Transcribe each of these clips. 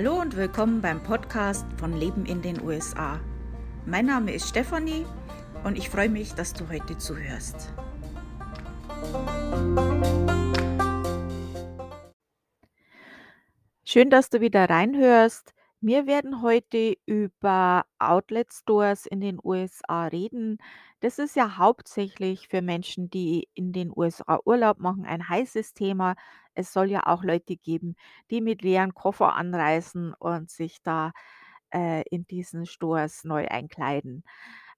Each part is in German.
Hallo und willkommen beim Podcast von Leben in den USA. Mein Name ist Stefanie und ich freue mich, dass du heute zuhörst. Schön, dass du wieder reinhörst. Wir werden heute über Outlet Stores in den USA reden. Das ist ja hauptsächlich für Menschen, die in den USA Urlaub machen, ein heißes Thema. Es soll ja auch Leute geben, die mit leeren Koffer anreisen und sich da äh, in diesen Stores neu einkleiden.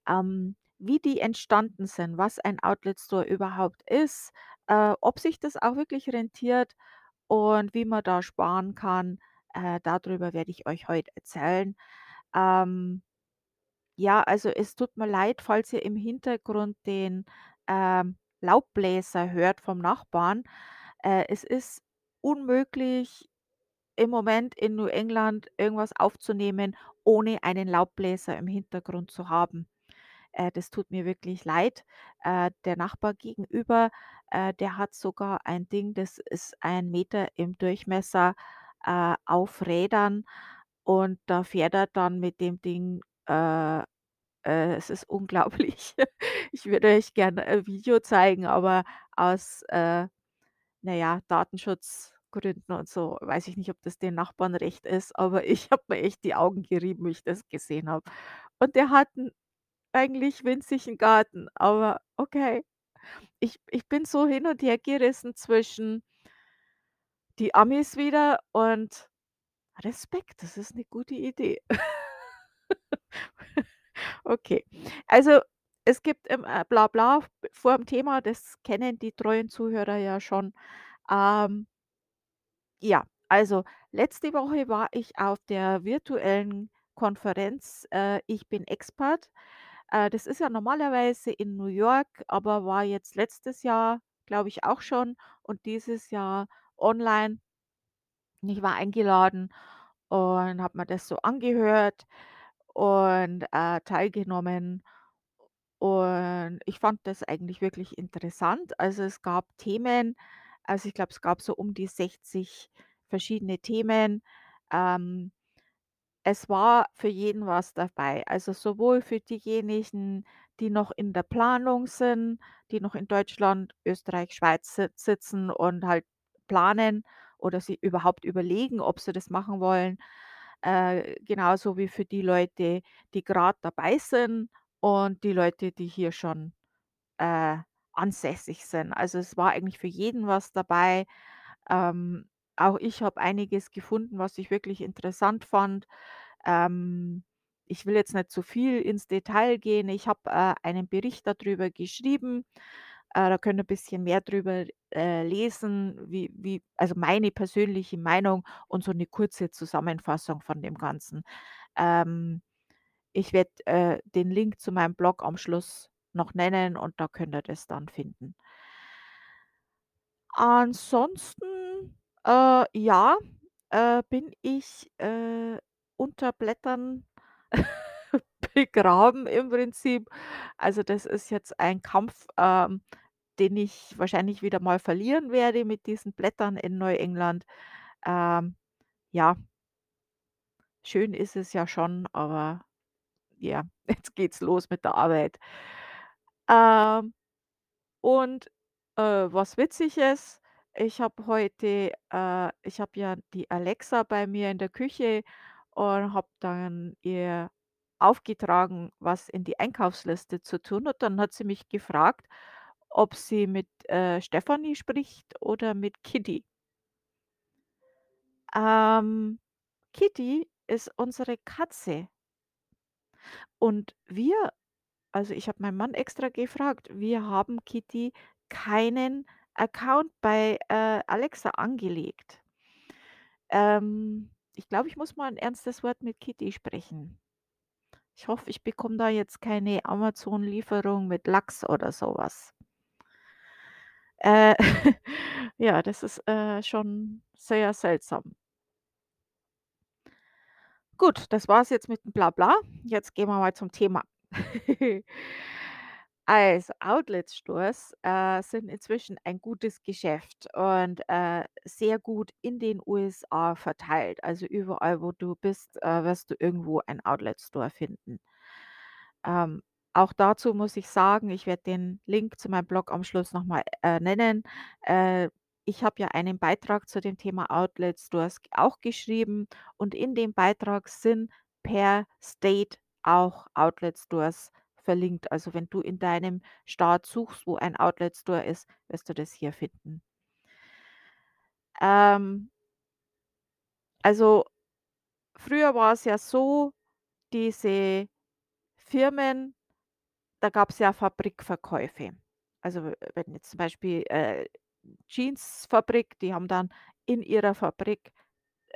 Ähm, wie die entstanden sind, was ein Outlet Store überhaupt ist, äh, ob sich das auch wirklich rentiert und wie man da sparen kann, äh, darüber werde ich euch heute erzählen. Ähm, ja, also es tut mir leid, falls ihr im Hintergrund den ähm, Laubbläser hört vom Nachbarn. Äh, es ist unmöglich im Moment in New England irgendwas aufzunehmen, ohne einen Laubbläser im Hintergrund zu haben. Äh, das tut mir wirklich leid. Äh, der Nachbar gegenüber, äh, der hat sogar ein Ding, das ist ein Meter im Durchmesser äh, auf Rädern und da fährt er dann mit dem Ding äh, äh, es ist unglaublich. Ich würde euch gerne ein Video zeigen, aber aus, äh, na ja, Datenschutzgründen und so weiß ich nicht, ob das den Nachbarn recht ist, aber ich habe mir echt die Augen gerieben, wie ich das gesehen habe. Und der hat 'n eigentlich winzigen Garten, aber okay. Ich ich bin so hin und her gerissen zwischen die Amis wieder und Respekt, das ist 'ne gute Idee. Okay. Also, es gibt äh, Blabla vorm Thema, das kennen die treuen Zuhörer ja schon. Ähm ja, also letzte Woche war ich auf der virtuellen Konferenz, äh, „Ich bin Expert“. Äh, das ist ja normalerweise in New York, aber war jetzt letztes Jahr, glaube ich, auch schon und dieses Jahr online. Ich war eingeladen und habe mir das so angehört und, äh, teilgenommen. Und ich fand das eigentlich wirklich interessant. Also, es gab Themen also, ich glaube, es gab so um die 60 verschiedene Themen. Ähm, es war für jeden was dabei. Also, sowohl für diejenigen, die noch in der Planung sind, die noch in Deutschland, Österreich, Schweiz si sitzen und halt planen oder sich überhaupt überlegen, ob sie das machen wollen. Äh, genauso wie für die Leute, die grad dabei sind und die Leute, die hier schon, äh, ansässig sind. Also, es war eigentlich für jeden was dabei. Ähm, auch ich habe einiges gefunden, was ich wirklich interessant fand. Ähm, ich will jetzt nicht zu viel ins Detail gehen. Ich habe, äh, einen Bericht da drüber geschrieben. Äh, da könnt ihr bisschen mehr drüber, äh, lesen, wie wie also meine persönliche Meinung und so 'ne kurze Zusammenfassung von dem Ganzen. Ähm, ich werde, äh, den Link zu meinem Blog am Schluss noch nennen und da könnt ihr das dann finden. Ansonsten, äh, ja, äh, bin ich, äh, unter Blättern begraben im Prinzip. Also, das ist jetzt ein Kampf, ähm, den ich wahrscheinlich wieder mal verlieren werde mit diesen Blättern in Neuengland. Ähm, ja. Schön ist es ja schon, aber ja, jetzt geht's los mit der Arbeit. Ähm, und, äh, was witzig ist, ich habe heute äh, ich habe ja die Alexa bei mir in der Küche und habe dann ihr aufgetragen, was in die Einkaufsliste zu tun und dann hat sie mich gefragt, ob sie mit, äh, Stefanie spricht oder mit Kitty. Ähm, Kitty ist unsere Katze. Und wir also, ich habe meinen Mann extra gefragt, wir haben Kitty keinen Account bei, äh, Alexa angelegt. Ähm, ich glaube, ich muss mal 'n ernstes Wort mit Kitty sprechen. Ich hoffe, ich bekomme da jetzt keine Amazon-Lieferung mit Lachs oder so was. Äh, ja, das ist, äh, schon sehr seltsam. Gut, das war's jetzt mit dem Blabla. Jetzt gehen wir mal zum Thema. Also, Outlet-Stores, äh, sind inzwischen ein gutes Geschäft und, äh, sehr gut in den USA verteilt. Also, überall, wo du bist, äh, wirst du irgendwo ein Outlet-Store finden. Ähm, auch dazu muss ich sagen, ich werde den Link zu meinem Blog am Schluss noch mal, äh, nennen. Äh, ich habe ja einen Beitrag zu dem Thema Outlet-Stores auch geschrieben und in dem Beitrag sind per State auch Outlet-Stores verlinkt. Also, wenn du in deinem Staat suchst, wo ein Outlet-Store ist, wirst du das hier finden. Ähm also, früher war es ja so, diese Firmen da gab's ja Fabrikverkäufe. Also, wenn jetzt zum Beispiel, äh, Jeansfabrik, die haben dann in ihrer Fabrik,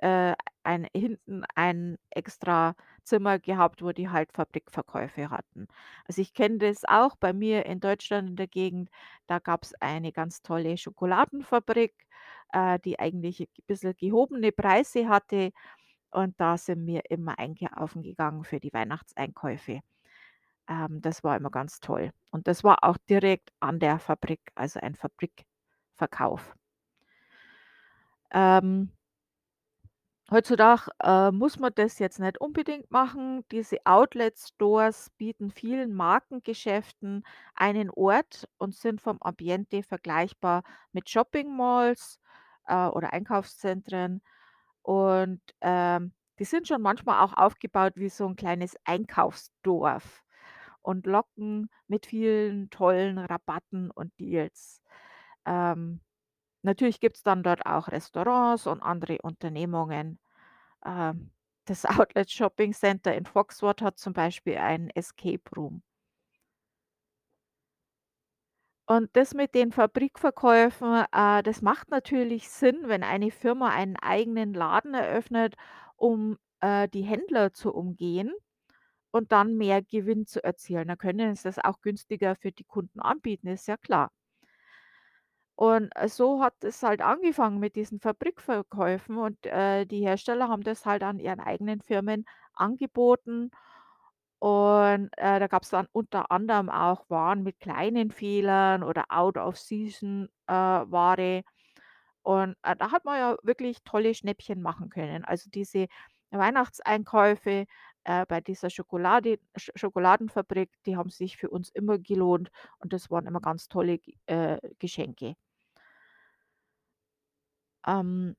äh, ein hinten ein extra Zimmer gehabt, wo die halt Fabrikverkäufe hatten. Also, ich kenne das auch bei mir in Deutschland in der Gegend, da gab's eine ganz tolle Schokoladenfabrik, äh, die eigentlich 'n bisschen gehobene Preise hatte und da sind wir immer einkaufen gegangen für die Weihnachtseinkäufe. Ähm, das war immer ganz toll. Und das war auch direkt an der Fabrik, also ein Fabrikverkauf. Ähm heutzutage, äh, muss man das jetzt nicht unbedingt machen. Diese Outlet-Stores bieten vielen Markengeschäften einen Ort und sind vom Ambiente vergleichbar mit Shoppingmalls, äh, oder Einkaufszentren. Und, ähm, die sind schon manchmal auch aufgebaut wie so 'n kleines Einkaufsdorf und locken mit vielen tollen Rabatten und Deals. Ähm, natürlich gibt's dann dort auch Restaurants und andere Unternehmungen. Ähm, das Outlet Shopping Center in Foxword hat zum Beispiel einen Escape Room. Und das mit den Fabrikverkäufen, äh, das macht natürlich Sinn, wenn eine Firma einen eigenen Laden eröffnet, um, äh, die Händler zu umgehen und dann mehr Gewinn zu erzielen. Dann können sie das auch günstiger für die Kunden anbieten, ist ja klar. Und, äh, so hat es halt angefangen mit diesen Fabrikverkäufen und, äh, die Hersteller haben das halt an ihren eigenen Firmen angeboten. Und, äh, da gab's dann unter anderem auch Waren mit kleinen Fehlern oder out of season, äh. Und, äh, da hat man ja wirklich tolle Schnäppchen machen können. Also, diese Weihnachtseinkäufe, äh, bei dieser Schokolade Sch Schokoladenfabrik, die haben sich für uns immer gelohnt und das waren immer ganz tolle äh, Geschenke. Ähm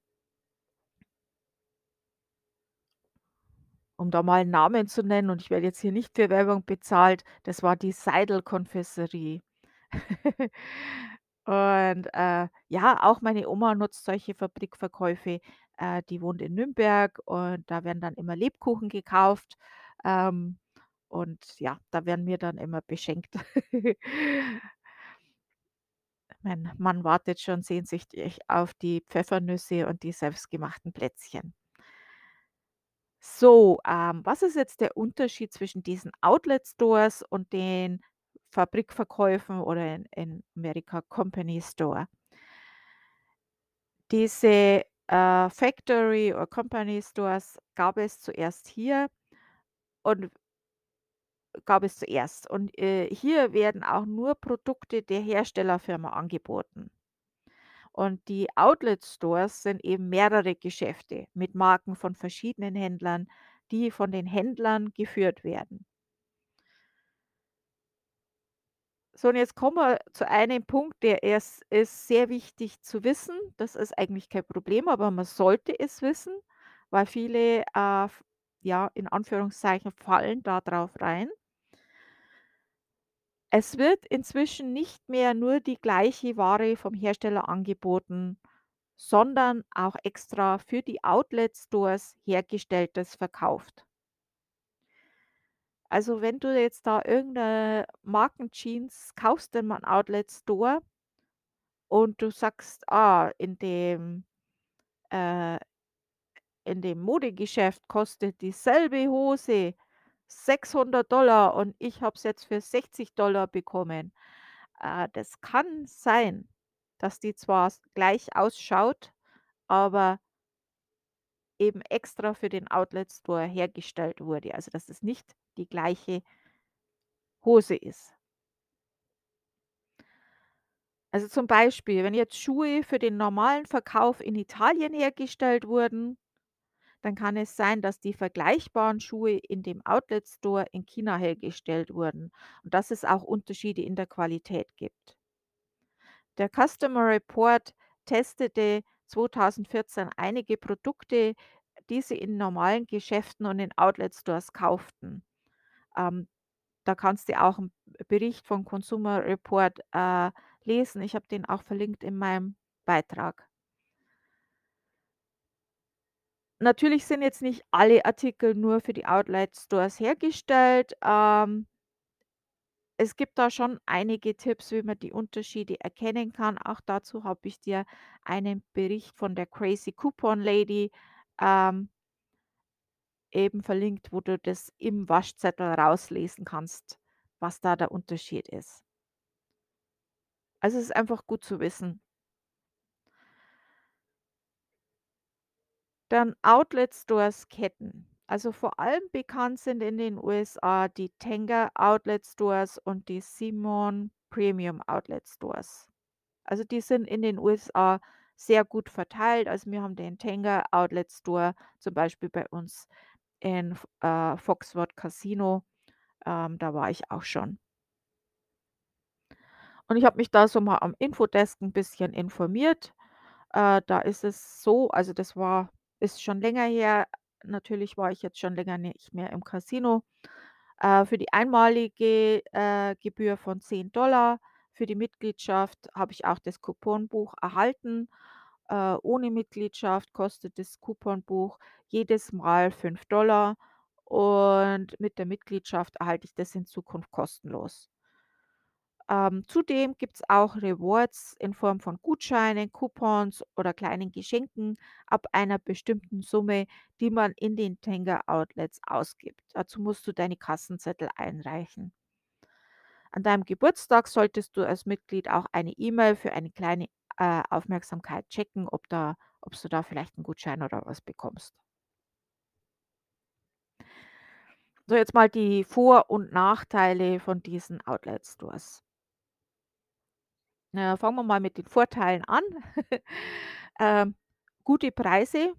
Um da mal 'n Namen zu nennen und ich werde jetzt hier nicht für Werbung bezahlt, das war die Seidel-Konfiserie. Und, äh, ja, auch meine Oma nutzt solche Fabrikverkäufe. Äh, die wohnt in Nürnberg und da werden dann immer Lebkuchen gekauft, ähm, und ja, da werden wir dann immer beschenkt. Mein Mann wartet schon sehnsüchtig auf die Pfeffernüsse und die selbstgemachten Plätzchen. So, ähm, was ist jetzt der Unterschied zwischen diesen Outlet-Stores und den Fabrikverkäufen oder in in Amerika Company Store? Diese, äh, Factory or Company Stores gab es zuerst hier und gab es zuerst. Und, äh, hier werden auch nur Produkte der Herstellerfirma angeboten. Und die Outlet-Stores sind eben mehrere Geschäfte mit Marken von verschiedenen Händlern, die von den Händlern geführt werden. So, und jetzt kommen wir zu einem Punkt, der ist ist sehr wichtig zu wissen. Das ist eigentlich kein Problem, aber man sollte es wissen, weil viele, äh, ja, in Anführungszeichen fallen da drauf rein. Es wird inzwischen nicht mehr nur die gleiche Ware vom Hersteller angeboten, sondern auch extra für die Outlet-Stores Hergestelltes verkauft. Also, wenn du jetzt da irgend 'ne Marken-Jeans kaufst im Outlet-Store und du sagst: „Ah, in dem äh, in dem Modegeschäft kostet dieselbe Hose 600 $ und ich habe es jetzt für 60 $ bekommen.“ Äh, das kann sein, dass die zwar gleich ausschaut, aber eben extra für den Outlet-Store hergestellt wurde, also dass es nicht die gleiche Hose ist. Also, zum Beispiel, wenn jetzt Schuhe für den normalen Verkauf in Italien hergestellt wurden, dann kann es sein, dass die vergleichbaren Schuhe in dem Outlet Store in China hergestellt wurden und dass es auch Unterschiede in der Qualität gibt. Der Customer Report testete 2014 einige Produkte, die sie in normalen Geschäften und in Outlet Stores kauften. Ähm, da kannst du auch 'n Bericht von Consumer Report, äh, lesen. Ich habe den auch verlinkt in meinem Beitrag. Natürlich sind jetzt nicht alle Artikel nur für die Outlet Stores hergestellt. Ähm es gibt da schon einige Tipps, wie man die Unterschiede erkennen kann. Auch dazu habe ich dir einen Bericht von der Crazy Coupon Lady, ähm eben verlinkt, wo du das im Waschzettel rauslesen kannst, was da der Unterschied ist. Also, es ist einfach gut zu wissen. Dann Outlet Stores Ketten. Also, vor allem bekannt sind in den USA die Tanger Outlet Stores und die Simon Premium Outlet Stores. Also, die sind in den USA sehr gut verteilt. Also, wir haben den Tanger Outlet Store zum Beispiel bei uns in äh, Foxword Casino. Ähm, da war ich auch schon. Und ich habe mich da so mal am Infodesk 'n bisschen informiert. Äh, da ist es so also, das war ist schon länger her. Natürlich war ich jetzt schon länger nicht mehr im Casino. Äh, für die einmalige, äh, Gebühr von 10 für die Mitgliedschaft habe ich auch das Couponbuch erhalten. Äh, ohne Mitgliedschaft kostet das Couponbuch jedes Mal 5 und mit der Mitgliedschaft erhalte ich das in Zukunft kostenlos. Ähm, zudem gibt's auch Rewards in Form von Gutscheinen, Coupons oder kleinen Geschenken ab einer bestimmten Summe, die man in den Tanger Outlets ausgibt. Dazu musst du deine Kassenzettel einreichen. An deinem Geburtstag solltest du als Mitglied auch eine E-Mail für eine kleine, äh, Aufmerksamkeit checken, ob da ob du da vielleicht 'n Gutschein oder was bekommst. So, jetzt mal die Vor und Nachteile von diesen Outlet Stores. Na fangen wir mal mit den Vorteilen an. Ähm, gute Preise,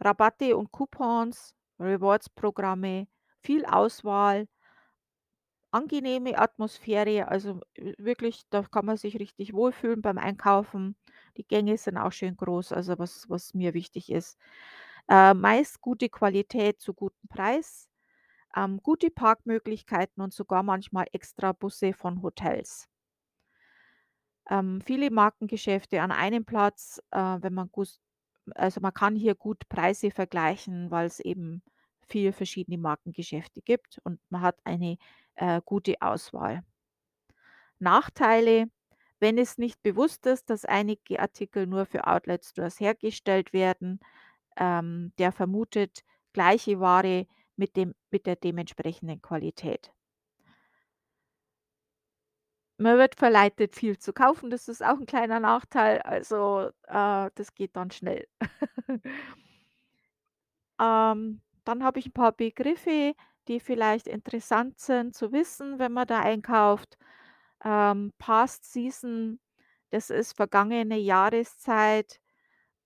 Rabatte und Coupons, Rewards-Programme, viel Auswahl angenehme Atmosphäre, also, w wirklich, da kann man sich richtig wohlfühlen beim Einkaufen. Die Gänge sind auch schön groß, also, was was mir wichtig ist. Äh, meist gute Qualität zu gutem Preis, ähm, gute Parkmöglichkeiten und sogar manchmal Extrabusse von Hotels. Ähm, viele Markengeschäfte an einem Platz, äh, wenn man gus also, man kann hier gut Preise vergleichen, weil's eben viel verschiedene Markengeschäfte gibt und man hat eine, äh, gute Auswahl. Nachteile: Wenn es nicht bewusst ist, dass einige Artikel nur für Outlet Stores hergestellt werden, ähm, der vermutet gleiche Ware mit dem mit der dementsprechenden Qualität. Man wird verleitet, viel zu kaufen, das ist auch 'n kleiner Nachteil, also, äh, das geht dann schnell. Ähm, dann habe ich 'n paar Begriffe, die vielleicht interessant sind zu wissen, wenn man da einkauft. Ähm, Past Season, das ist vergangene Jahreszeit.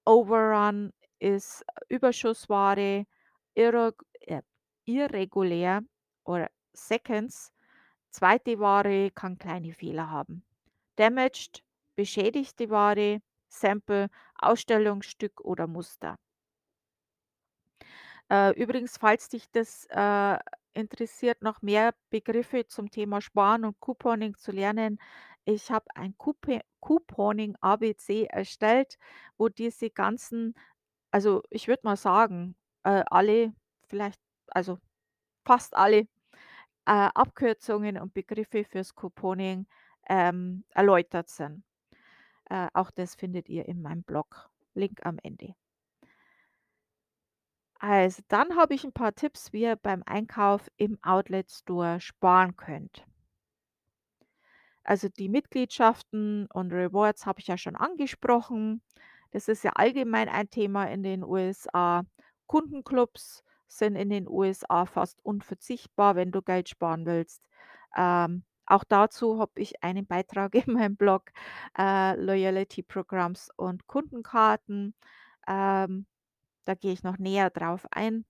Overrun ist Überschussware. Irreg äh, irregulär oder Seconds, zweite Ware kann kleine Fehler haben. Damaged, beschädigte Ware. Sample, Ausstellungsstück oder Muster. Äh, übrigens, falls dich das, äh, interessiert, noch mehr Begriffe zum Thema Sparen und Couponing zu lernen, ich habe ein Couponing ABC erstellt, wo diese ganzen also, ich würde mal sagen, äh, alle vielleicht also, fast alle, äh, Abkürzungen und Begriffe fürs Couponing, ähm, erläutert sind. Äh, auch das findet ihr in meinem Blog. Link am Ende. Also, dann habe ich 'n paar Tipps, wie ihr beim Einkauf im Outlet Store sparen könnt. Also, die Mitgliedschaften und Rewards habe ich ja schon angesprochen. Das ist ja allgemein ein Thema in den USA. Kundenclubs sind in den USA fast unverzichtbar, wenn du Geld sparen willst. Ähm, Auch dazu habe ich einen Beitrag in meinem Blog, äh, Loyalty Programs und Kundenkarten. Ähm, da gehe ich noch näher drauf ein.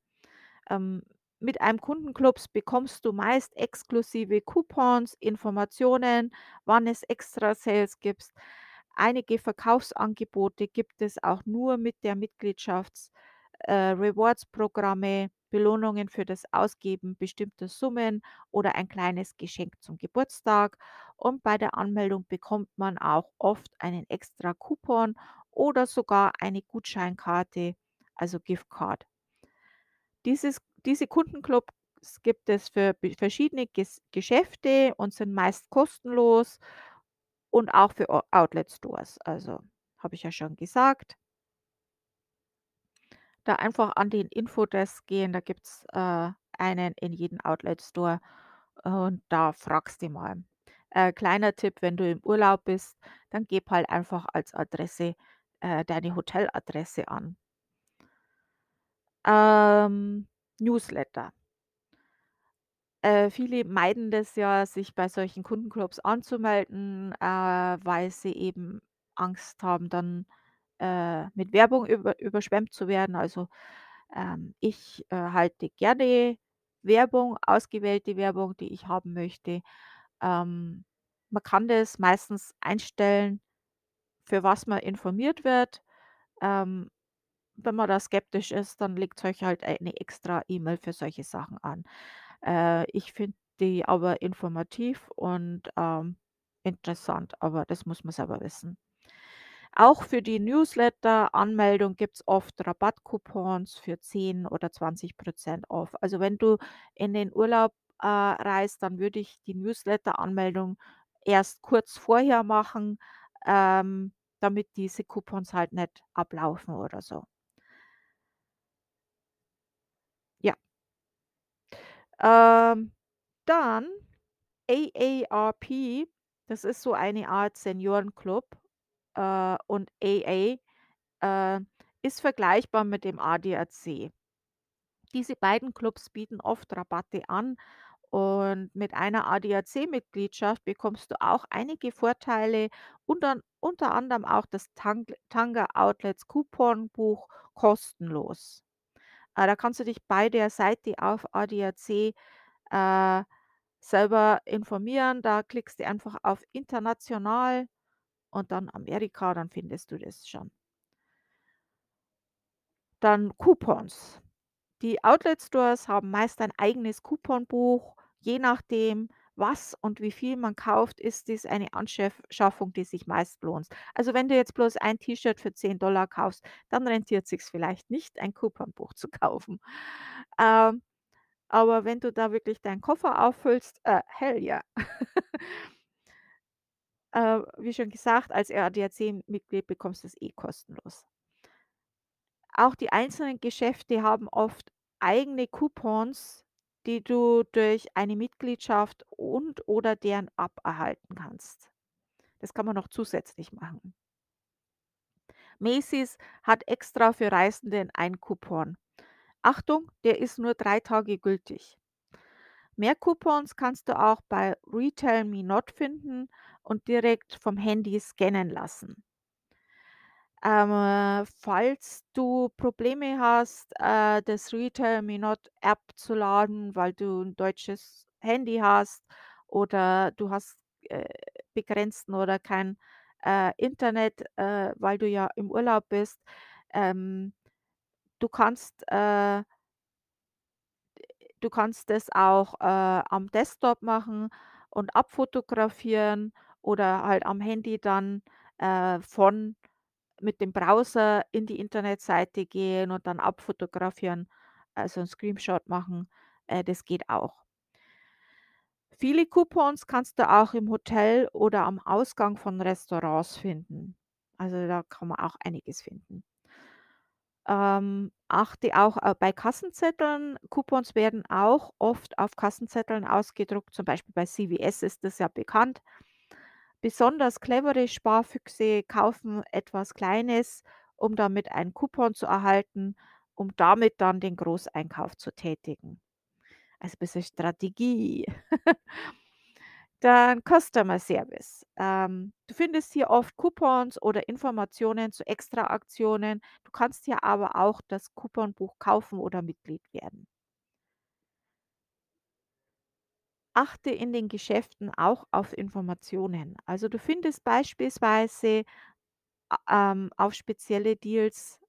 Ähm, mit einem Kundenclubs bekommst du meist exklusive Coupons, Informationen, wann es Extra-Sales gibt. Einige Verkaufsangebote gibt es auch nur mit der Mitgliedschafts äh, Rewards-Programme, Belohnungen für das Ausgeben bestimmter Summen oder ein kleines Geschenk zum Geburtstag. Und bei der Anmeldung bekommt man auch oft einen extra Coupon oder sogar eine Gutscheinkarte, also Giftcard. Dieses diese Kundenclubs gibt es für verschiedene Ges Geschäfte und sind meist kostenlos und auch für Outlet Stores. Also, habe ich ja schon gesagt. Da einfach an den Infodesk gehen, da gibt's, äh, einen in jedem Outlet Store und da fragst du mal. Äh, kleiner Tipp, wenn du im Urlaub bist, dann gib halt einfach als Adresse, äh, deine Hoteladresse an. Ähm, Newsletter. Äh, viele meiden das ja, sich bei solchen Kundenclubs anzumelden, äh, weil sie eben Angst haben, dann, äh, mit Werbung über überschwemmt zu werden. Also, ähm, ich, äh, halte gerne Werbung ausgewählte Werbung, die ich haben möchte. Ähm, man kann das meistens einstellen, für was man informiert wird. Ähm, wenn man da skeptisch ist, dann legt euch halt eine extra E-Mail für solche Sachen an. Äh, ich finde die aber informativ und, ähm, interessant, aber das muss man selber wissen. Auch für die Newsletter-Anmeldung gibt's oft Rabattcoupons für 10 oder 20% off. Also, wenn du in den Urlaub, äh, reist, dann würde ich die Newsletter-Anmeldung erst kurz vorher machen, ähm, damit diese Coupons halt nicht ablaufen oder so. Ja. Ähm, dann AARP, das ist so eine Art Seniorenclub, äh, und AA, äh, ist vergleichbar mit dem ADAC. Diese beiden Clubs bieten oft Rabatte an und mit einer ADAC-Mitgliedschaft bekommst du auch einige Vorteile, unter unter anderem auch das Tang Tanga Outlets Couponbuch kostenlos. Äh, da kannst du dich bei der Seite auf ADAC, äh, selber informieren. Da klickst du einfach auf international und dann Amerika, dann findest du das schon. Dann Coupons. Die Outlet Stores haben meist ein eigenes Couponbuch. Je nachdem, was und wie viel man kauft, ist dies eine Anschaff Schaffung, die sich meist lohnt. Also, wenn du jetzt bloß ein T-Shirt für 10 kaufst, dann rentiert sich's vielleicht nicht, ein Couponbuch zu kaufen. Ähm, aber wenn du da wirklich deinen Koffer auffüllst, äh, hell yeah. Äh, wie schon gesagt, als ADAC-Mitglied bekommst du es eh kostenlos. Auch die einzelnen Geschäfte haben oft eigene Coupons, die du durch eine Mitgliedschaft und oder deren App erhalten kannst. Das kann man noch zusätzlich machen. Macy's hat extra für Reisende einen Coupon. Achtung, der ist nur 3 Tage gültig. Mehr Coupons kannst du auch bei Retail Me Not finden und direkt vom Handy scannen lassen. Ähm, äh, falls du Probleme hast, äh, das Retail Me Not App zu laden, weil du 'n deutsches Handy hast oder du hast, äh, begrenzten oder kein, äh, Internet, äh, weil du ja im Urlaub bist, ähm, du kannst, äh du kannst das auch, äh, am Desktop machen und abfotografieren oder halt am Handy dann, äh, von mit dem Browser in die Internetseite gehen und dann abfotografieren, also 'n Screenshot machen, äh, das geht auch. Viele Coupons kannst du auch im Hotel oder am Ausgang von Restaurants finden. Also, da kann man auch einiges finden. Ähm, achte auch, äh, bei Kassenzetteln Coupons werden auch oft auf Kassenzetteln ausgedruckt, zum Beispiel bei CVS ist das ja bekannt. Besonders clevere Sparfüchse kaufen etwas Kleines, um damit einen Coupon zu erhalten, um damit dann den Großeinkauf zu tätigen. Also, bisschen Strategie. Dann Customer Service. Ähm, du findest hier oft Coupons oder Informationen zu Extraaktionen. Du kannst hier aber auch das Couponbuch kaufen oder Mitglied werden. Achte in den Geschäften auch auf Informationen. Also du findest beispielsweise ähm, auf spezielle Deals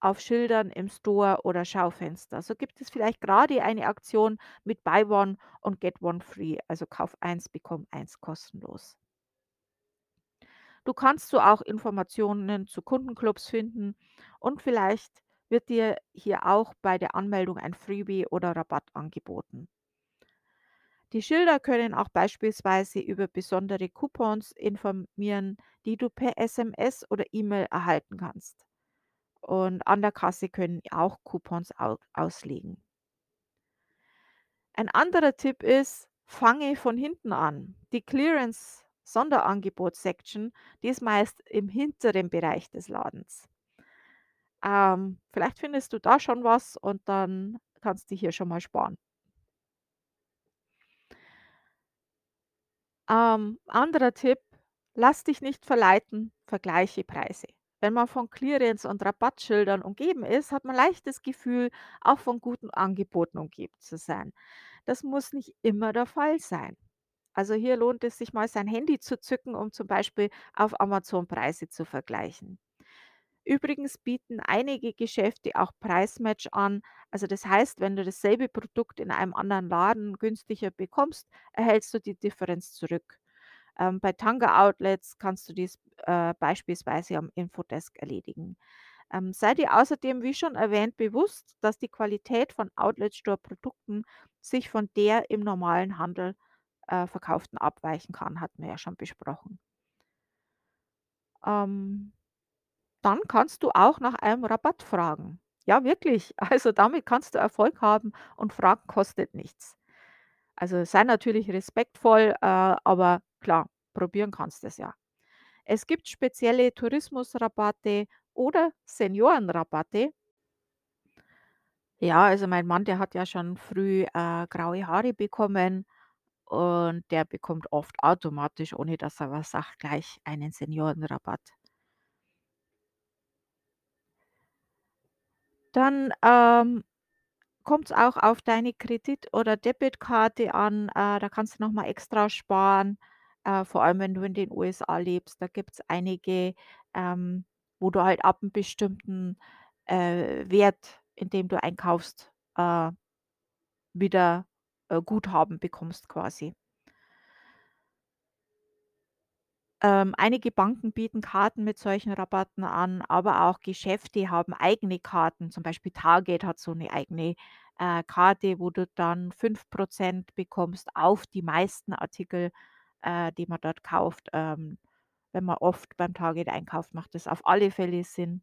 auf Schildern im Store oder Schaufenster. So gibt es vielleicht gerade eine Aktion mit Buy One und Get One Free, also Kauf eins, bekomm eins kostenlos. Du kannst so auch Informationen zu Kundenclubs finden und vielleicht wird dir hier auch bei der Anmeldung ein Freebie oder Rabatt angeboten. Die Schilder können auch beispielsweise über besondere Coupons informieren, die du per SMS oder E-Mail erhalten kannst. Und an der Kasse können auch Coupons au auslegen. Ein anderer Tipp ist, fange von hinten an. Die Clearance Sonderangebot-Section, die ist meist im hinteren Bereich des Ladens. Ähm, vielleicht findest du da schon was und dann kannst du hier schon mal sparen. Ähm, anderer Tipp, lass dich nicht verleiten, vergleiche Preise. Wenn man von Clearance und Rabattschildern umgeben ist, hat man leicht das Gefühl, auch von guten Angeboten umgeben zu sein. Das muss nicht immer der Fall sein. Also hier lohnt es sich mal sein Handy zu zücken, um zum Beispiel auf Amazon Preise zu vergleichen. Übrigens bieten einige Geschäfte auch Preismatch an. Also das heißt, wenn du dasselbe Produkt in einem anderen Laden günstiger bekommst, erhältst du die Differenz zurück. Ähm, bei Tanga Outlets kannst du dies äh, beispielsweise am Infodesk erledigen. Ähm, sei dir außerdem, wie schon erwähnt, bewusst, dass die Qualität von Outlet Store Produkten sich von der im normalen Handel äh, verkauften abweichen kann, hatten wir ja schon besprochen. Ähm, dann kannst du auch nach einem Rabatt fragen. Ja, wirklich. Also damit kannst du Erfolg haben und Fragen kostet nichts. Also sei natürlich respektvoll, äh, aber klar, probieren kannst du es ja. Es gibt spezielle Tourismusrabatte oder Seniorenrabatte. Ja, also mein Mann, der hat ja schon früh äh, graue Haare bekommen und der bekommt oft automatisch, ohne dass er was sagt, gleich einen Seniorenrabatt. Dann ähm, kommt es auch auf deine Kredit oder Debitkarte an, äh, da kannst du noch mal extra sparen, äh, vor allem wenn du in den USA lebst. Da gibt's einige, ähm, wo du halt ab 'n bestimmten, äh, Wert, in dem du einkaufst, äh, wieder, äh, Guthaben bekommst quasi. Ähm, einige Banken bieten Karten mit solchen Rabatten an, aber auch Geschäfte haben eigene Karten. Zum Beispiel Target hat so eine eigene, äh, Karte, wo du dann 5% bekommst auf die meisten Artikel, äh, die man dort kauft. Ähm, wenn man oft beim Target einkauft, macht das auf alle Fälle Sinn.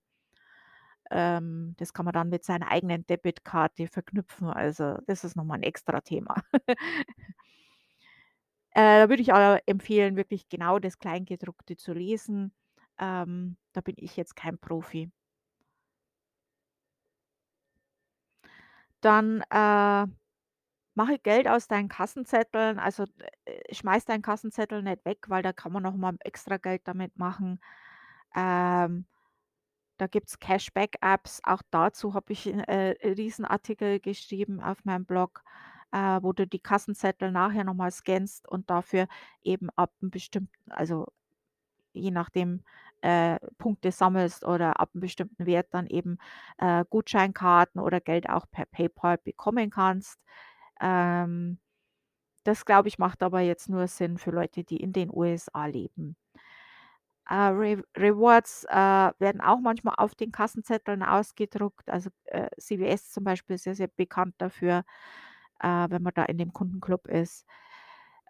Ähm, das kann man dann mit seiner eigenen Debitkarte verknüpfen. Also, das ist noch mal 'n Extrathema. Äh, da würde ich aber empfehlen, wirklich genau das Kleingedruckte zu lesen. Ähm, da bin ich jetzt kein Profi. Dann, äh, mache Geld aus deinen Kassenzetteln. Also, äh, schmeiß deinen Kassenzettel nicht weg, weil da kann man noch mal extra Geld damit machen. Ähm, da gibt's Cashback-Apps. Auch dazu habe ich 'n, äh, Riesenartikel geschrieben auf meinem Blog, äh, wo du die Kassenzettel nachher noch mal scannst und dafür eben ab 'n bestimmten also je nachdem, äh, Punkte sammelst oder ab 'n bestimmten Wert dann eben, äh, Gutscheinkarten oder Geld auch per PayPal bekommen kannst. Ähm, das, glaube ich, macht aber jetzt nur Sinn für Leute, die in den USA leben. Äh, Re Rewards, äh, werden auch manchmal auf den Kassenzetteln ausgedruckt. Also, äh, CVS zum Beispiel ist sehr, sehr bekannt dafür, äh, wenn man da in dem Kundenclub ist.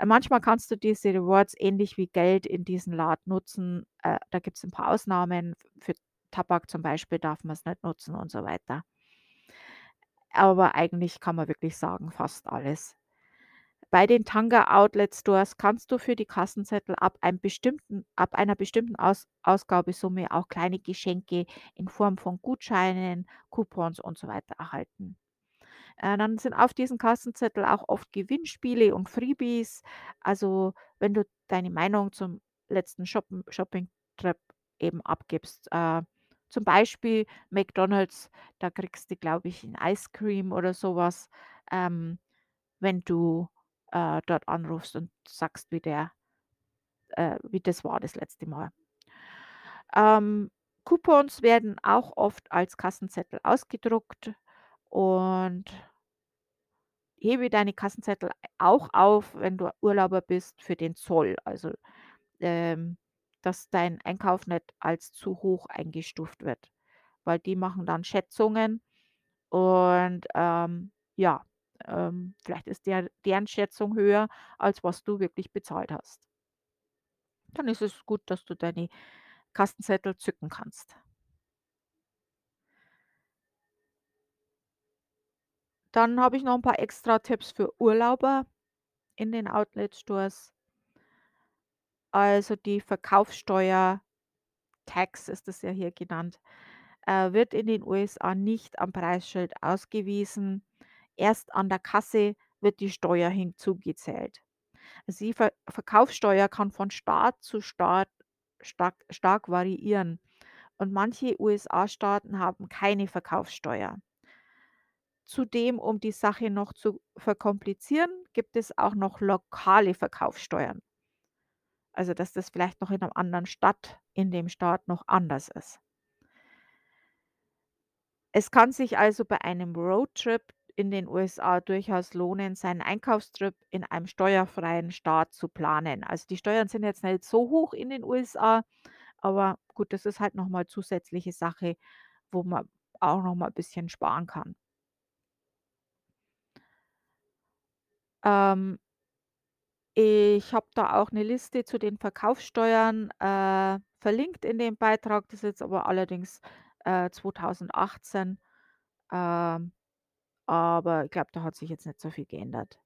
Manchmal kannst du diese Rewards ähnlich wie Geld in diesen Laden nutzen. Da gibt's 'n paar Ausnahmen. Für Tabak zum Beispiel darf man's nicht nutzen und so weiter. Aber eigentlich kann man wirklich sagen, fast alles. Bei den Tanga Outlet Stores kannst du für die Kassenzettel ab ab einer bestimmten Aus Ausgabesumme auch kleine Geschenke in Form von Gutscheinen, Coupons und so weiter erhalten. Äh, dann sind auf diesen Kassenzettel auch oft Gewinnspiele und Freebies. Also, wenn du deine Meinung zum letzten Shoppingtrip eben abgibst. Äh, zum Beispiel McDonald's, da kriegst du, glaube ich, 'n Ice Cream oder so was, ähm, wenn du, äh, dort anrufst und sagst, wie der äh, wie das war das letzte Mal. Ähm, Coupons werden auch oft als Kassenzettel ausgedruckt und hebe deine Kassenzettel auch auf, wenn du Urlauber bist für den Zoll. Also, ähm, dass dein Einkauf nicht als zu hoch eingestuft wird, weil die machen dann Schätzungen und, ähm, ja, ähm, vielleicht ist der deren Schätzung höher, als was du wirklich bezahlt hast. Dann ist es gut, dass du deine Kassenzettel zücken kannst. Dann habe ich noch 'n paar Extratipps für Urlauber in den Outlet-Stores. Also, die Verkaufssteuer Tax ist das ja hier genannt, äh, wird in den USA nicht am Preisschild ausgewiesen. Erst an der Kasse wird die Steuer hinzugezählt. Also, die Ver Verkaufssteuer kann von Staat zu Staat stark stark variieren und manche USA-Staaten haben keine Verkaufssteuer. Zudem, um die Sache noch zu verkomplizieren, gibt es auch noch lokale Verkaufssteuern. Also, dass das vielleicht noch in 'nem anderen Stadt in dem Staat noch anders ist. Es kann sich also bei einem Roadtrip in den USA durchaus lohnen, seinen Einkaufstrip in einem steuerfreien Staat zu planen. Also, die Steuern sind jetzt nicht so hoch in den USA, aber gut, das ist halt noch mal zusätzliche Sache, wo man auch noch mal bisschen sparen kann. Ähm ich habe da auch 'ne Liste zu den Verkaufssteuern, äh, verlinkt in dem Beitrag. Das ist jetzt aber allerdings, äh, 2018, ähm, aber ich glaube, da hat sich jetzt nicht so viel geändert.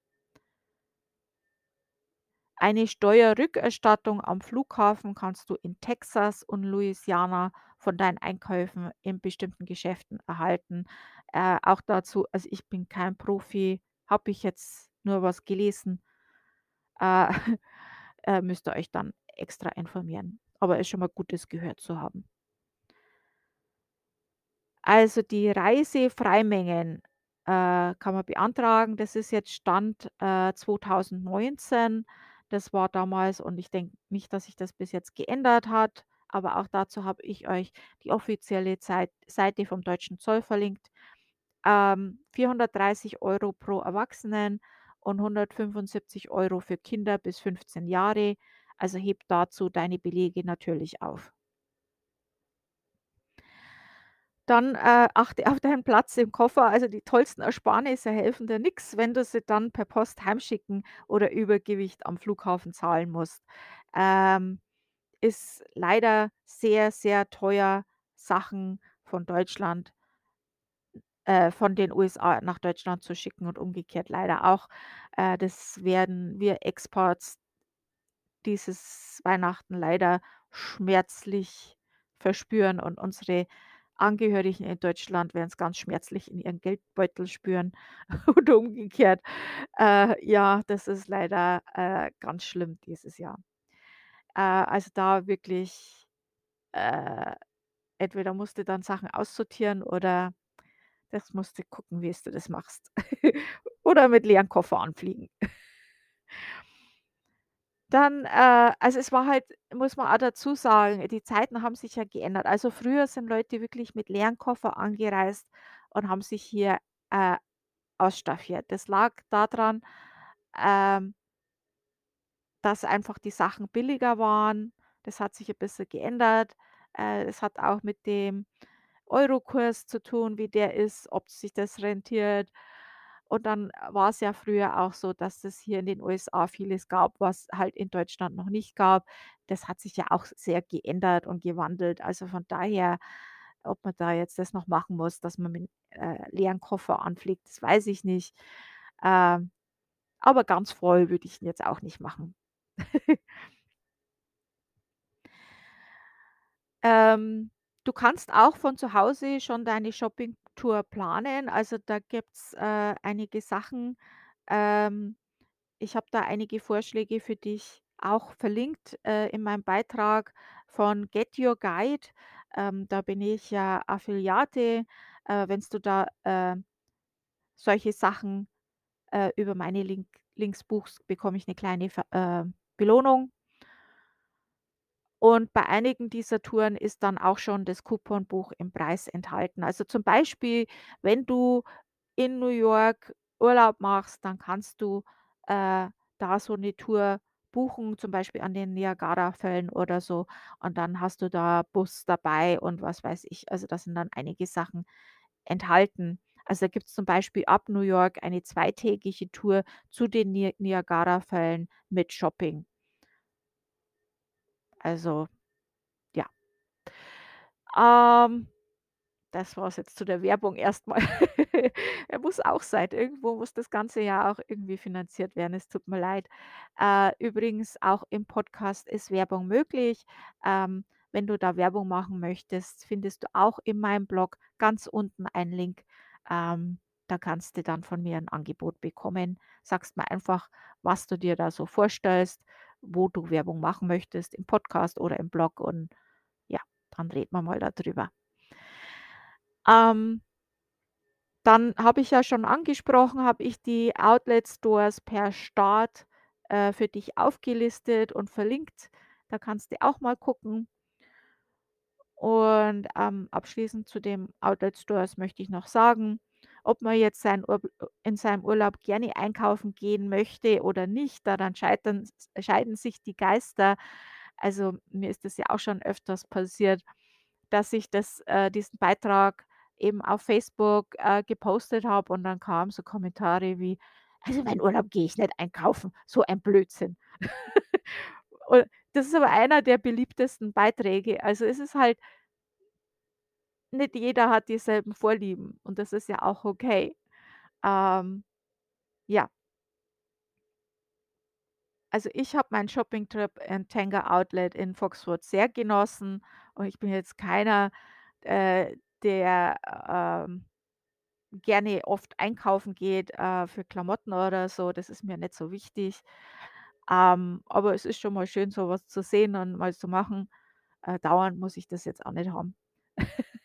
Eine Steuerrückerstattung am Flughafen kannst du in Texas und Louisiana von deinen Einkäufen in bestimmten Geschäften erhalten. Äh, auch dazu also, ich bin kein Profi, habe ich jetzt nur was gelesen. Äh, äh, müsst ihr euch dann extra informieren. Aber ist schon mal gut, das gehört zu haben. Also, die Reisefreimengen, äh, kann man beantragen. Das ist jetzt Stand, äh, 2019. Das war damals und ich denke nicht, dass sich das bis jetzt geändert hat, aber auch dazu habe ich euch die offizielle Zeit Seite vom deutschen Zoll verlinkt. Ähm, 430 € pro Erwachsenen und 175 € für Kinder bis 15 Jahre. Also, heb dazu deine Belege natürlich auf. Dann, äh, achte auf deinen Platz im Koffer. Also, die tollsten Ersparnisse helfen dir nix, wenn du sie dann per Post heimschicken oder Übergewicht am Flughafen zahlen musst. Ähm, ist leider sehr, sehr teuer, Sachen von Deutschland äh, von den USA nach Deutschland zu schicken und umgekehrt leider auch. Äh, das werden wir Expats dieses Weihnachten leider schmerzlich verspüren und unsere Angehörigen in Deutschland werden's ganz schmerzlich in ihren Geldbeutel spüren und umgekehrt. Äh, ja, das ist leider, äh, ganz schlimm dieses Jahr. Äh, also, da wirklich, äh entweder musst du dann Sachen aussortieren oder das musst du gucken, wie's du das machst. Oder mit leeren Koffer anfliegen. Dann, äh also, es war halt muss man auch dazu sagen, die Zeiten haben sich ja geändert. Also, früher sind Leute wirklich mit leeren Koffer angereist und haben sich hier, äh, ausstaffiert. Das lag da dran, ähm dass einfach die Sachen billiger waren. Das hat sich 'n bisschen geändert. Äh, es hat auch mit dem Eurokurs zu tun, wie der ist, ob sich das rentiert. Und dann war's ja früher auch so, dass es hier in den USA vieles gab, was halt in Deutschland noch nicht gab. Das hat sich ja auch sehr geändert und gewandelt. Also, von daher, ob man da jetzt das noch machen muss, dass man mit, äh, leeren Koffer anfliegt, das weiß ich nicht. Ähm, aber ganz voll würde ich ihn jetzt auch nicht machen. Ähm Du kannst auch von zu Hause schon deine Shoppingtour planen. Also, da gibt's, äh, einige Sachen. Ähm, ich habe da einige Vorschläge für dich auch verlinkt, äh, in meinem Beitrag von Get Your Guide. Ähm, da bin ich ja Affiliate. Äh, wenn's du da, äh, solche Sachen, äh, über meine Link Links buchst, bekomme ich 'ne kleine Ver äh, Belohnung. Und bei einigen dieser Touren ist dann auch schon das Couponbuch im Preis enthalten. Also, zum Beispiel, wenn du in New York Urlaub machst, dann kannst du, äh, da so 'ne Tour buchen, zum Beispiel an den Niagarafällen oder so. Und dann hast du da Bus dabei und was weiß ich. Also, da sind dann einige Sachen enthalten. Also, da gibt's zum Beispiel ab New York eine zweitägige Tour zu den Ni Niagarafällen mit Shopping. Also, ja. Ähm, das war's jetzt zu der Werbung erst mal. Ja, muss auch sein. Irgendwo muss das Ganze ja auch irgendwie finanziert werden. Es tut mir leid. Äh, übrigens auch im Podcast ist Werbung möglich. Ähm, wenn du da Werbung machen möchtest, findest du auch in meinem Blog ganz unten einen Link. Ähm, da kannst du dann von mir 'n Angebot bekommen. Sagst mir einfach, was du dir da so vorstellst, wo du Werbung machen möchtest, im Podcast oder im Blog und ja, dann reden wir mal da drüber. Ähm dann habe ich ja schon angesprochen, habe ich die Outlet Stores per Staat, äh, für dich aufgelistet und verlinkt. Da kannst du auch mal gucken. Und, ähm, abschließend zu den Outlet Stores möchte ich noch sagen, ob man jetzt sein in seinem Urlaub gerne einkaufen gehen möchte oder nicht, daran scheitern s scheiden sich die Geister. Also, mir ist das ja auch schon öfters passiert, dass ich das äh, diesen Beitrag eben auf Facebook, äh, gepostet habe und dann kamen so Kommentare wie: „Also, in meinen Urlaub gehe ich nicht einkaufen, so ein Blödsinn.“ Und das ist aber einer der beliebtesten Beiträge. Also, es ist halt nicht jeder hat dieselben Vorlieben und das ist ja auch okay. Ähm, ja. Also, ich habe meinen Shoppingtrip in Tanger Outlet in Foxwoods sehr genossen und ich bin jetzt keiner, äh, der, ähm, gerne oft einkaufen geht, äh, für Klamotten oder so. Das ist mir nicht so wichtig. Ähm, aber es ist schon mal schön, so was zu sehen und mal zu machen. Äh, dauernd muss ich das jetzt auch nicht haben.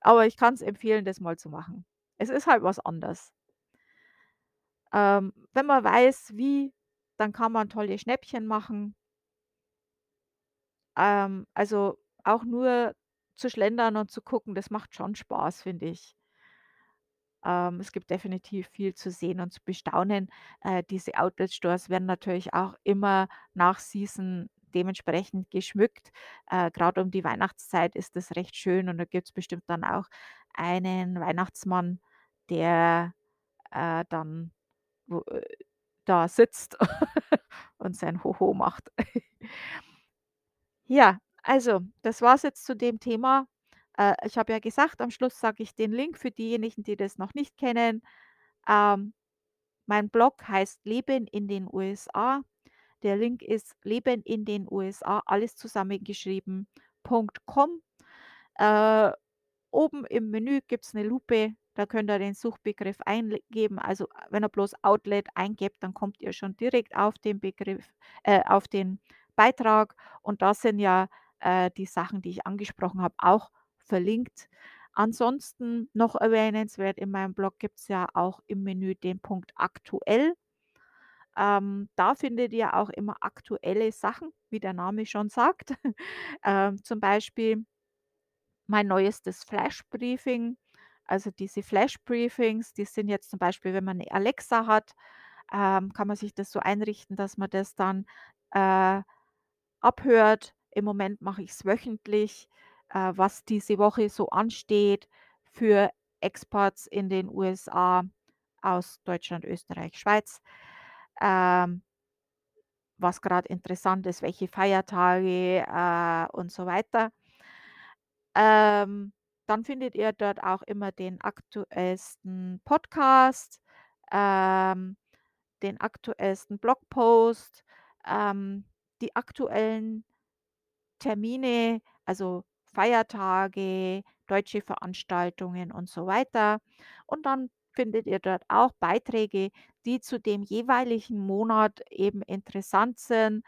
Aber ich kann's empfehlen, das mal zu machen. Es ist halt was anderes. Ähm, wenn man weiß, wie, dann kann man tolle Schnäppchen machen. Ähm, also, auch nur zu schlendern und zu gucken, das macht schon Spaß, finde ich. Ähm, es gibt definitiv viel zu sehen und zu bestaunen. Äh, diese Outlet Stores werden natürlich auch immer nach Season dementsprechend geschmückt. Äh, grad um die Weihnachtszeit ist das recht schön und da gibt's bestimmt dann auch einen Weihnachtsmann, der, äh, dann wo äh, da sitzt und sein Ho-Ho macht. Ja, also, das war's jetzt zu dem Thema. Äh, ich habe ja gesagt, am Schluss sage ich den Link für diejenigen, die das noch nicht kennen. Ähm, mein Blog heißt „Leben in den USA“. Der Link ist „Leben in den USA“, alles zusammengeschrieben, .com. Äh, oben im Menü gibt's 'ne Lupe, da könnt ihr den Suchbegriff einl geben. Also, wenn ihr bloß Outlet eingebt, dann kommt ihr schon direkt auf den Begriff äh, auf den Beitrag und da sind ja, äh, die Sachen, die ich angesprochen habe, auch verlinkt. Ansonsten noch erwähnenswert, in meinem Blog gibt's ja auch im Menü den Punkt „Aktuell“. Ähm, da findet ihr auch immer aktuelle Sachen, wie der Name schon sagt. Ähm, zum Beispiel mein neuestes Flash-Briefing. Also, diese Flash-Briefings, die sind jetzt zum Beispiel, wenn man 'ne Alexa hat, ähm, kann man sich das so einrichten, dass man das dann, äh, abhört. Im Moment mache ich's wöchentlich, äh, was diese Woche so ansteht für Expats in den USA aus Deutschland, Österreich, Schweiz. Ähm was grad interessant ist, welche Feiertage, äh, und so weiter. Ähm, dann findet ihr dort auch immer den aktuellsten Podcast, ähm, den aktuellsten Blogpost, ähm, die aktuellen Termine, also Feiertage, deutsche Veranstaltungen und so weiter. Und dann findet ihr dort auch Beiträge, die zu dem jeweiligen Monat eben interessant sind.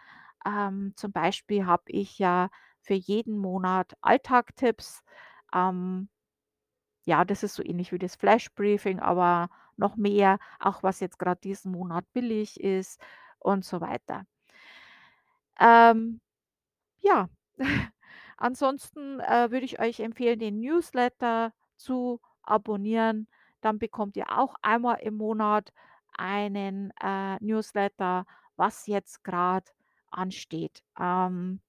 Ähm, zum Beispiel habe ich ja für jeden Monat Alltagtipps. Ähm, ja, das ist so ähnlich wie das Flash-Briefing, aber noch mehr, auch was jetzt gerade diesen Monat billig ist und so weiter. Ähm, ja, ansonsten, äh, würde ich euch empfehlen, den Newsletter zu abonnieren. Dann bekommt ihr auch einmal im Monat einen, äh, Newsletter, was jetzt gerade ansteht. Ähm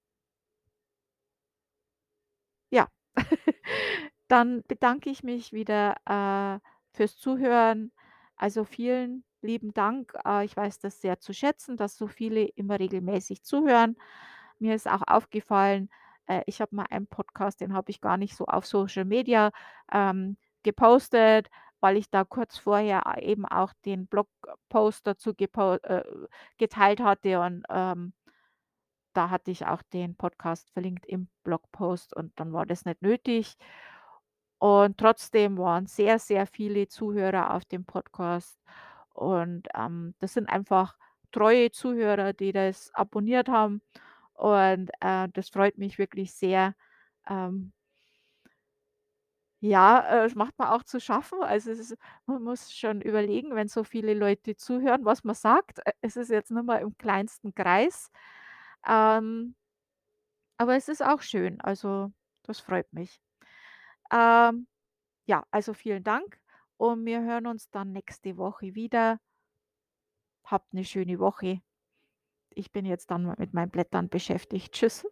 ja, dann bedanke ich mich wieder, äh, fürs Zuhören. Also, vielen lieben Dank. Äh, ich weiß das sehr zu schätzen, dass so viele immer regelmäßig zuhören. Mir ist auch aufgefallen, äh, ich habe mal einen Podcast, den habe ich gar nicht so auf Social Media, ähm, gepostet, weil ich da kurz vorher a eben auch den Blogpost dazu äh, geteilt hatte und, ähm da hatte ich auch den Podcast verlinkt im Blogpost und dann war das nicht nötig. Und trotzdem waren sehr, sehr viele Zuhörer auf dem Podcast und, ähm, das sind einfach treue Zuhörer, die das abonniert haben und, äh, das freut mich wirklich sehr. Ähm ja, äh, es macht mir auch zu schaffen. Also, es ist man muss schon überlegen, wenn so viele Leute zuhören, was man sagt. Es ist jetzt nicht mehr im kleinsten Kreis. Ähm aber es ist auch schön, also, das freut mich. Ähm, ja, also, vielen Dank und wir hören uns dann nächste Woche wieder. Habt 'ne schöne Woche. Ich bin jetzt dann mal mit meinen Blättern beschäftigt. Tschüss.